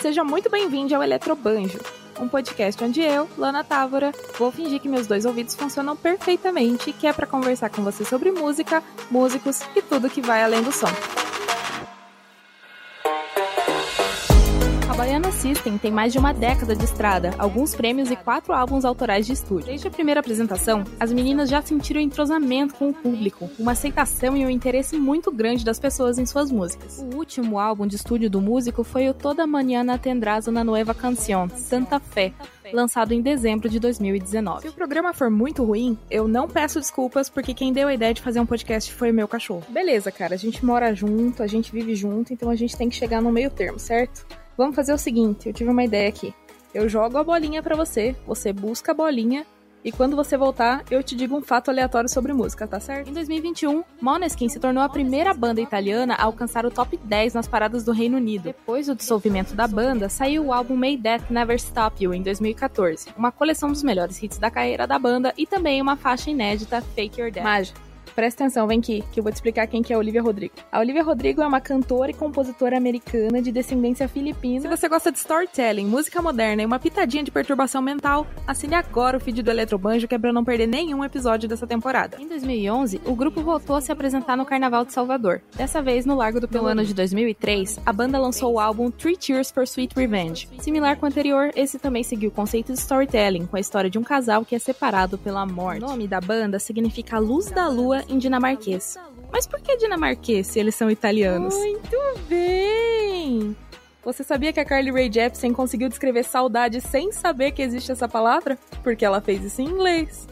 Seja muito bem-vindo ao Eletrobanjo, um podcast onde eu, Lana Távora, vou fingir que meus dois ouvidos funcionam perfeitamente, que é para conversar com você sobre música, músicos e tudo que vai além do som. Baiana System tem mais de uma década de estrada, alguns prêmios e quatro álbuns autorais de estúdio. Desde a primeira apresentação, as meninas já sentiram entrosamento com o público, uma aceitação e um interesse muito grande das pessoas em suas músicas. O último álbum de estúdio do músico foi o Toda Mañana Tendrás una Nueva Canción, Santa Fé, lançado em dezembro de 2019. Se o programa for muito ruim, eu não peço desculpas, porque quem deu a ideia de fazer um podcast foi meu cachorro. Beleza, cara, a gente mora junto, a gente vive junto, então a gente tem que chegar no meio termo, certo? Vamos fazer o seguinte, eu tive uma ideia aqui. Eu jogo a bolinha para você, você busca a bolinha e quando você voltar, eu te digo um fato aleatório sobre música, tá certo? Em 2021, Måneskin se tornou a primeira banda italiana a alcançar o top 10 nas paradas do Reino Unido. Depois do dissolvimento da banda, saiu o álbum May Death Never Stop You em 2014, uma coleção dos melhores hits da carreira da banda e também uma faixa inédita Fake Your Death. Mágia. Presta atenção, vem aqui, que eu vou te explicar quem que é a Olivia Rodrigo. A Olivia Rodrigo é uma cantora e compositora americana de descendência filipina. Se você gosta de storytelling, música moderna e uma pitadinha de perturbação mental, assine agora o feed do Eletrobanjo que é pra não perder nenhum episódio dessa temporada. Em 2011, o grupo voltou a se apresentar no Carnaval de Salvador, dessa vez no Largo do Pelo ano de 2003, a banda lançou o álbum Three Cheers for Sweet Revenge. Similar com o anterior, esse também seguiu o conceito de storytelling, com a história de um casal que é separado pela morte. O nome da banda significa Luz da Lua em dinamarquês. Mas por que dinamarquês se eles são italianos? Muito bem! Você sabia que a Carly Rae Jepsen conseguiu descrever saudade sem saber que existe essa palavra? Porque ela fez isso em inglês.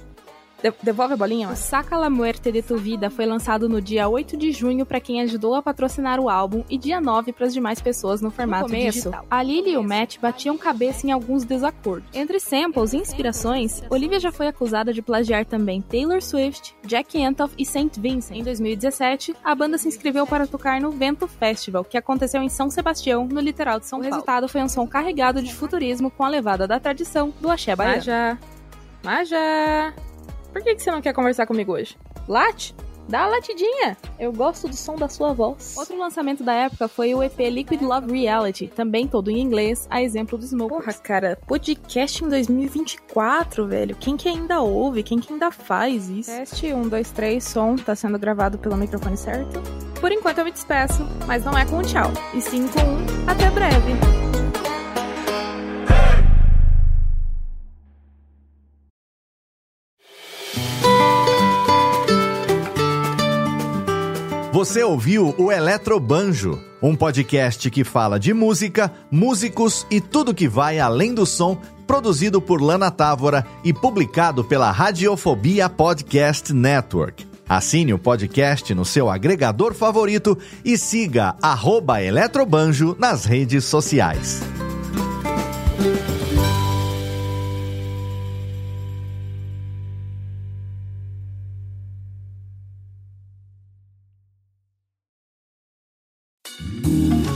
De devolve a bolinha, mas. Saca la Muerte de tu Vida foi lançado no dia 8 de junho para quem ajudou a patrocinar o álbum e dia 9 para as demais pessoas no formato no começo, digital. A Lily e o Matt batiam cabeça em alguns desacordos. Entre samples e inspirações, Olivia já foi acusada de plagiar também Taylor Swift, Jack Antoff e St. Vincent. Em 2017, a banda se inscreveu para tocar no Vento Festival, que aconteceu em São Sebastião, no litoral de São o Paulo. O resultado foi um som carregado de futurismo com a levada da tradição do axé baiano. Majá! Majá! Por que, que você não quer conversar comigo hoje? Late? Dá a latidinha! Eu gosto do som da sua voz. Outro lançamento da época foi o EP Liquid Love Reality, também todo em inglês, a exemplo do Smoke. Porra, cara, podcast em 2024, velho. Quem que ainda ouve? Quem que ainda faz isso? Teste 1, 2, 3, som, tá sendo gravado pelo microfone certo. Por enquanto eu me despeço, mas não é com um tchau, e sim com um até breve. Você ouviu o Eletrobanjo, um podcast que fala de música, músicos e tudo que vai além do som, produzido por Lana Távora e publicado pela Radiofobia Podcast Network. Assine o podcast no seu agregador favorito e siga Eletrobanjo nas redes sociais.